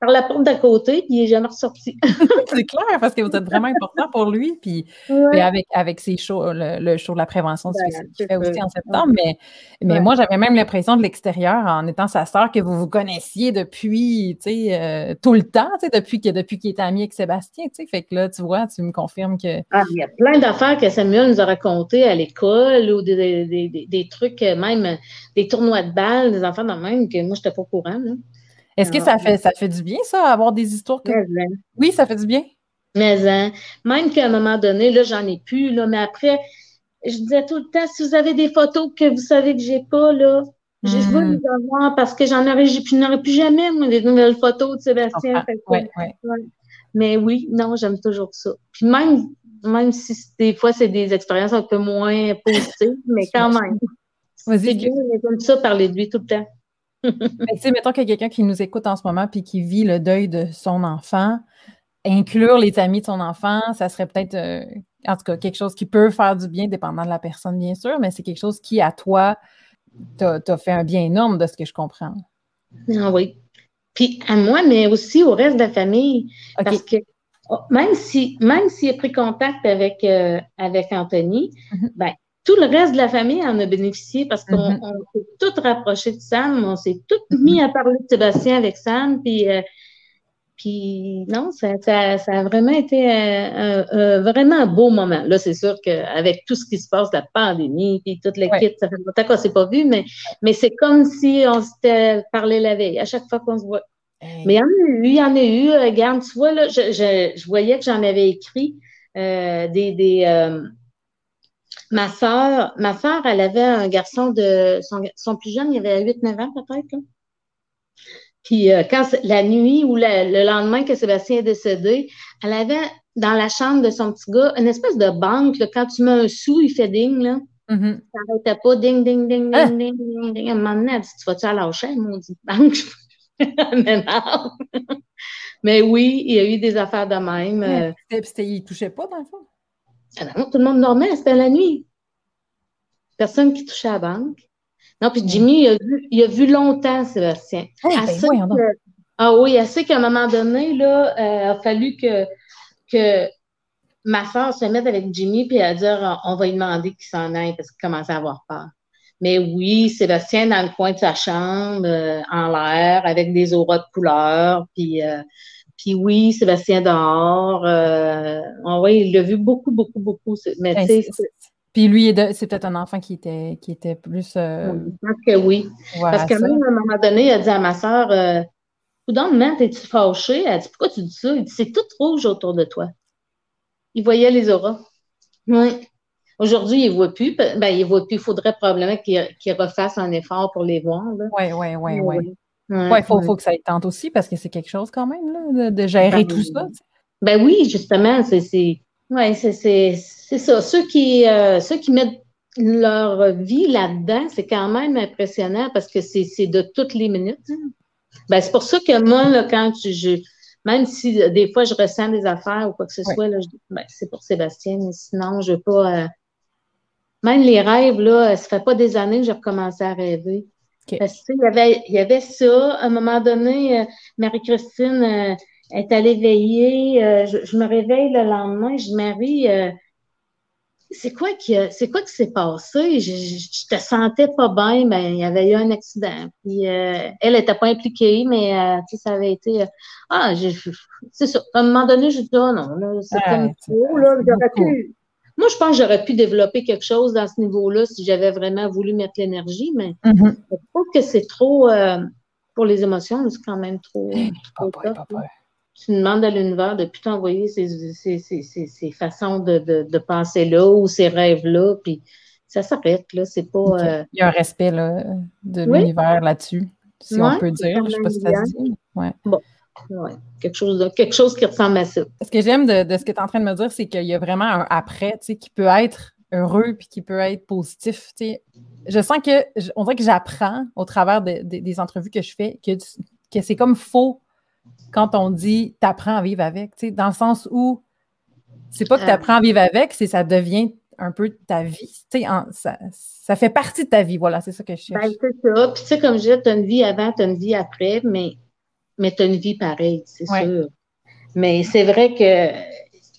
par la porte d'à côté, puis il n'est jamais ressorti. c'est clair, parce que vous êtes vraiment important pour lui. Puis, avec, avec ses shows, le, show de la prévention ben, qu'il fait aussi en septembre. Mais, mais moi, j'avais même l'impression de l'extérieur, en étant sa sœur, que vous vous connaissiez depuis euh, tout le temps, depuis qu'il depuis était ami avec Sébastien. Fait que là, tu vois, tu me confirmes que. Ah, il y a plein d'affaires que Samuel nous a racontées à l'école ou des, des, des, trucs, même des tournois de balles, des enfants de même, que moi, je n'étais pas au courant. Là. Est-ce que ça fait, ça fait du bien, ça, avoir des histoires que... Oui, ça fait du bien. Mais hein, même qu'à un moment donné, là, j'en ai plus, là, mais après, je disais tout le temps, si vous avez des photos que vous savez que j'ai pas, là, je veux hmm. les avoir parce que j'en aurais, plus, n'aurais plus jamais, moi, des nouvelles photos de Sébastien. Oui. Mais oui, non, j'aime toujours ça. Puis même, même si des fois, c'est des expériences un peu moins positives, mais quand même. C'est bien, j'aime ça parler de lui tout le temps. Tu sais, mettons qu'il y a quelqu'un qui nous écoute en ce moment puis qui vit le deuil de son enfant, inclure les amis de son enfant, ça serait peut-être, euh, en tout cas, quelque chose qui peut faire du bien, dépendant de la personne, bien sûr, mais c'est quelque chose qui, à toi, t'a fait un bien énorme de ce que je comprends. Ah oui. Puis à moi, mais aussi au reste de la famille. Parce que oh, même si même s'il a pris contact avec, euh, avec Anthony, mm-hmm. ben, tout le reste de la famille en a bénéficié parce qu'on mm-hmm. s'est tous rapprochés de Sam, on s'est tous mis à parler de Sébastien avec Sam, puis euh, puis non, ça, a vraiment été un, vraiment un beau moment. Là, c'est sûr qu'avec tout ce qui se passe, la pandémie, puis toute l'équipe, ça fait longtemps qu'on ne s'est pas vu, mais, mais c'est comme si on s'était parlé la veille, à chaque fois qu'on se voit. Mais il y en a eu, il y en a eu. Euh, regarde, tu vois, là, je, je, voyais que j'en avais écrit euh, des. des euh, ma soeur, ma soeur, elle avait un garçon de. Son, son plus jeune, il avait 8-9 ans peut-être. Puis euh, quand la nuit ou le lendemain que Sébastien est décédé, elle avait dans la chambre de son petit gars une espèce de banque. quand tu mets un sou, il fait ding. Là. Mm-hmm. Ça n'arrêtait pas ding, ding, ding, ding, ah! ding, ding, ding. À un moment donné, elle dit Tu vas-tu à lâcher, maudite banque? Mais oui, il y a eu des affaires de même. Euh... il ne touchait pas, dans le fond? Ah non, tout le monde dormait, c'était la nuit. Personne qui touchait à la banque. Non, puis Jimmy, il a vu, longtemps Sébastien. Eh ben, ah oui, assez qu'à un moment donné, là, euh, il a fallu que, que ma soeur se mette avec Jimmy puis à dire on va lui demander qu'il s'en aille parce qu'il commençait à avoir peur. Mais oui, Sébastien dans le coin de sa chambre, euh, en l'air, avec des auras de couleur, puis, euh, puis oui, Sébastien dehors. oui, il l'a vu beaucoup, beaucoup, beaucoup. Mais ben, puis lui, c'est peut-être un enfant qui était, qui était plus. Euh, je pense que oui. Parce que même à un moment donné, il a dit à ma soeur euh, Coudon, es-tu fâchée? Elle dit Pourquoi tu dis ça? Il dit C'est tout rouge autour de toi. Il voyait les auras. Oui. Aujourd'hui, il ne voit plus. Ben, il ne voit plus. Il faudrait probablement qu'il refasse un effort pour les voir. Oui, oui, oui, oui. Oui, il faut, faut, que ça y tente aussi parce que c'est quelque chose quand même là, de, gérer ben tout ça. Ben oui, justement, c'est oui, c'est ça. Ceux qui, euh, ceux qui mettent leur vie là-dedans, c'est quand même impressionnant parce que c'est de toutes les minutes. Hein. Ben, c'est pour ça que moi, là, quand je, même si des fois je ressens des affaires ou quoi que ce soit, là, ben, c'est pour Sébastien, mais sinon, je veux pas. Euh, même les rêves, là, ça fait pas des années que j'ai recommencé à rêver. Parce que, il, y avait, il y avait ça. À un moment donné, euh, Marie-Christine, est allée veiller. Euh, je, me réveille le lendemain, je Marie, euh, c'est quoi qui c'est quoi qui s'est passé? Je, je, te sentais pas bien, mais il y avait eu un accident. Puis euh, elle n'était pas impliquée, mais tu sais, ça avait été Ah, c'est ça. À un moment donné, je dis oh non, là, c'est comme trop, là, j'aurais pu. Moi, je pense que j'aurais pu développer quelque chose dans ce niveau-là si j'avais vraiment voulu mettre l'énergie, mais mm-hmm. je trouve que c'est trop pour les émotions, c'est quand même trop. trop tu demandes à l'univers de plus t'envoyer ces, ces, façons de, penser là ou ces rêves-là, puis ça s'arrête, là. C'est pas. Euh, Il y a un respect là, de l'univers là-dessus, si on peut dire. Je sais pas si ça se dit. Ouais. Bon. Quelque, chose quelque chose qui ressemble à ça. Ce que j'aime de, ce que tu es en train de me dire, c'est qu'il y a vraiment un après, tu sais, qui peut être heureux puis qui peut être positif. Tu sais. Je sens que, on dirait que j'apprends au travers des entrevues que je fais que, que c'est comme faux quand on dit t'apprends à vivre avec, dans le sens où c'est pas que tu apprends à vivre avec, c'est ça devient un peu ta vie. En, ça, ça, fait partie de ta vie, voilà, c'est ça que je cherche. Ben, c'est ça. Puis tu sais, comme je disais, tu as une vie avant, tu as une vie après, mais, mais tu as une vie pareille, c'est sûr. Mais c'est vrai que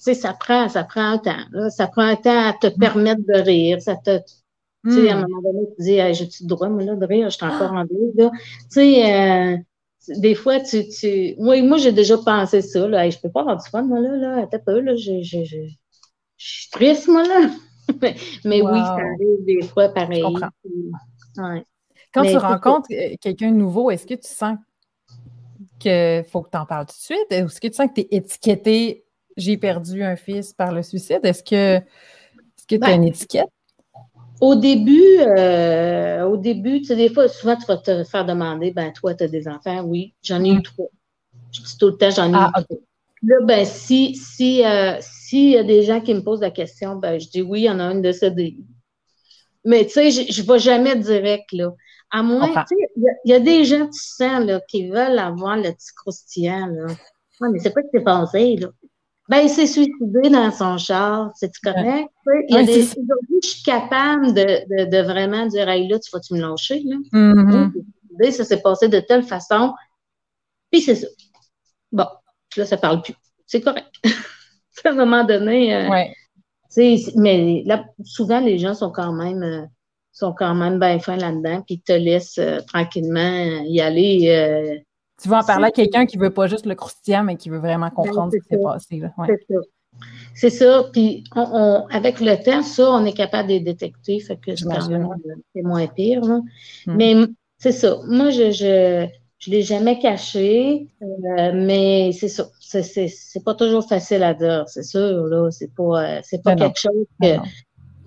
tu sais, ça prend, ça prend un temps. Ça prend un temps à te mm. permettre de rire. Ça te, Tu sais, à un mm. moment donné, tu te dis, j'ai-tu le droit, moi, là, de rire? Je suis encore en vie, là. Tu sais, euh, des fois, tu. tu... Moi, moi j'ai déjà pensé ça. Là. je peux pas avoir du fun, moi, là. là. Attends peu, là. Je, je, je, je suis triste, moi, là. mais oui, ça arrive des fois pareil. Ouais. Quand tu rencontres euh, quelqu'un de nouveau, est-ce que tu sens qu'il faut que tu en parles tout de suite? Est-ce que tu sens que tu es étiqueté j'ai perdu un fils par le suicide? Est-ce que tu as une étiquette? Au début, euh, au début, tu sais, des fois, souvent, tu vas te faire demander, ben, toi, tu as des enfants? Oui, j'en ai eu mm. trois. Je dis tout le temps, j'en ai eu ah, trois. Là, ben, si, si, euh, s'il y a des gens qui me posent la question, ben, je dis oui, il y en a une décédée. Mais tu sais, je ne vais jamais direct, là. À moins, tu sais, il y, a des gens, tu sens, là, qui veulent avoir le petit croustillant, là. Ouais, mais c'est pas ce qui s'est passé, là. Ben, il s'est suicidé dans son char, c'est correct? Il y a des, aujourd'hui, je suis capable de, de, de, vraiment dire, hey, là, tu vas-tu me lâcher, là? Mm-hmm. Ça s'est passé de telle façon. Puis c'est ça. Bon, là, ça parle plus. C'est correct. à un moment donné. Euh. Mais là, souvent, les gens sont quand même. Euh, sont quand même bien fins là-dedans, puis ils te laissent euh, tranquillement y aller. Euh, tu vas en parler à quelqu'un qui ne veut pas juste le croustillant, mais qui veut vraiment ben, comprendre ce qui s'est passé. Ouais. C'est ça. C'est ça. Puis on, avec le temps, ça, on est capable de les détecter. Fait que c'est moins pire. Hmm. Mais c'est ça. Moi, je, je, je l'ai jamais caché, euh, mais c'est ça. C'est, pas toujours facile à dire, c'est sûr. Là, c'est pas, euh, c'est pas quelque chose que,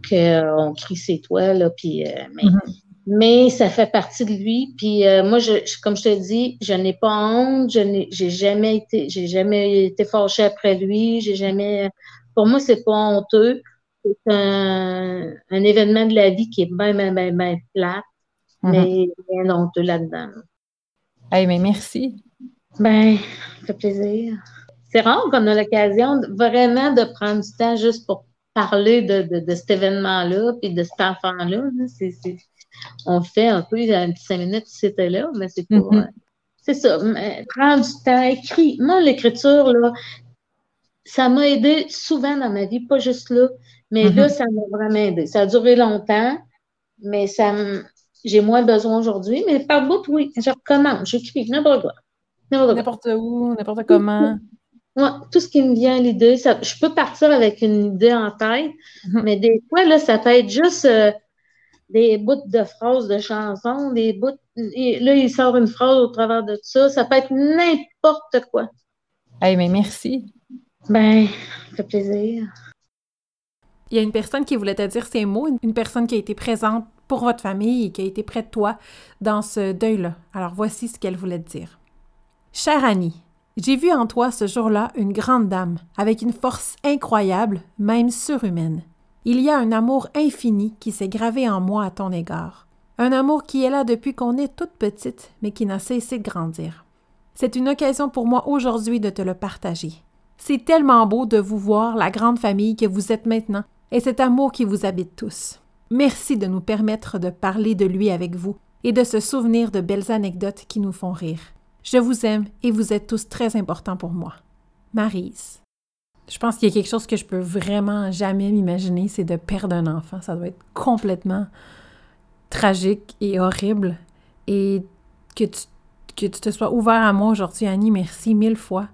que on crie c'est toi là, puis euh, mais, mm-hmm. mais ça fait partie de lui. Puis euh, moi, je, comme je te dis, je n'ai pas honte. Je n'ai, jamais été, j'ai jamais été fâchée après lui. J'ai jamais. Pour moi, c'est pas honteux. C'est un, un événement de la vie qui est bien, bien, bien, bien plate, mm-hmm. mais rien honteux là-dedans. Hey, mais merci. Ben, ça fait plaisir. C'est rare qu'on a l'occasion vraiment de prendre du temps juste pour parler de, de, de cet événement-là, puis de cet enfant-là. on fait un peu un petit cinq minutes si c'était là, mais c'est pas. Mm-hmm. C'est ça. Prendre du temps, écrit. Moi, l'écriture, là, ça m'a aidé souvent dans ma vie, pas juste là, mais là, mm-hmm. ça m'a vraiment aidé. Ça a duré longtemps, mais ça j'ai moins besoin aujourd'hui, mais par bout, oui, je recommence, j'écris n'importe quoi. N'importe où, n'importe comment. Ouais, tout ce qui me vient à l'idée, je peux partir avec une idée en tête, mm-hmm. mais des fois, là, ça peut être juste euh, des bouts de phrases de chansons, des bouts. là, il sort une phrase au travers de tout ça. Ça peut être n'importe quoi. Hey, mais merci. Ben, ça fait plaisir. Il y a une personne qui voulait te dire ces mots, une personne qui a été présente pour votre famille et qui a été près de toi dans ce deuil-là. Alors voici ce qu'elle voulait te dire. Chère Annie, j'ai vu en toi ce jour-là une grande dame, avec une force incroyable, même surhumaine. Il y a un amour infini qui s'est gravé en moi à ton égard. Un amour qui est là depuis qu'on est toute petite, mais qui n'a cessé de grandir. C'est une occasion pour moi aujourd'hui de te le partager. C'est tellement beau de vous voir, la grande famille que vous êtes maintenant, et cet amour qui vous habite tous. Merci de nous permettre de parler de lui avec vous et de se souvenir de belles anecdotes qui nous font rire. Je vous aime et vous êtes tous très importants pour moi. Marise. Je pense qu'il y a quelque chose que je peux vraiment jamais m'imaginer, c'est de perdre un enfant. Ça doit être complètement tragique et horrible. Et que tu, que tu te sois ouvert à moi aujourd'hui, Annie, merci mille fois.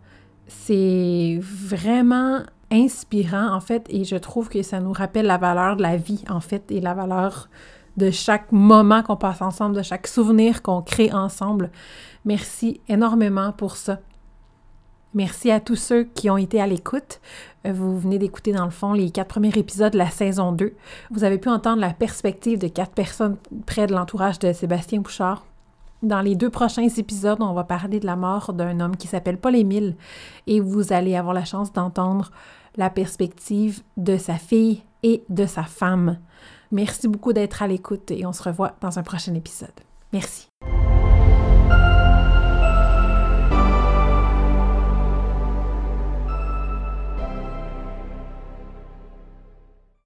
C'est vraiment inspirant, en fait, et je trouve que ça nous rappelle la valeur de la vie, en fait, et la valeur de chaque moment qu'on passe ensemble, de chaque souvenir qu'on crée ensemble. Merci énormément pour ça. Merci à tous ceux qui ont été à l'écoute. Euh, vous venez d'écouter, dans le fond, les quatre premiers épisodes de la saison 2. Vous avez pu entendre la perspective de quatre personnes près de l'entourage de Sébastien Bouchard. Dans les deux prochains épisodes, on va parler de la mort d'un homme qui s'appelle Paul-Émile et vous allez avoir la chance d'entendre la perspective de sa fille et de sa femme. Merci beaucoup d'être à l'écoute et on se revoit dans un prochain épisode. Merci.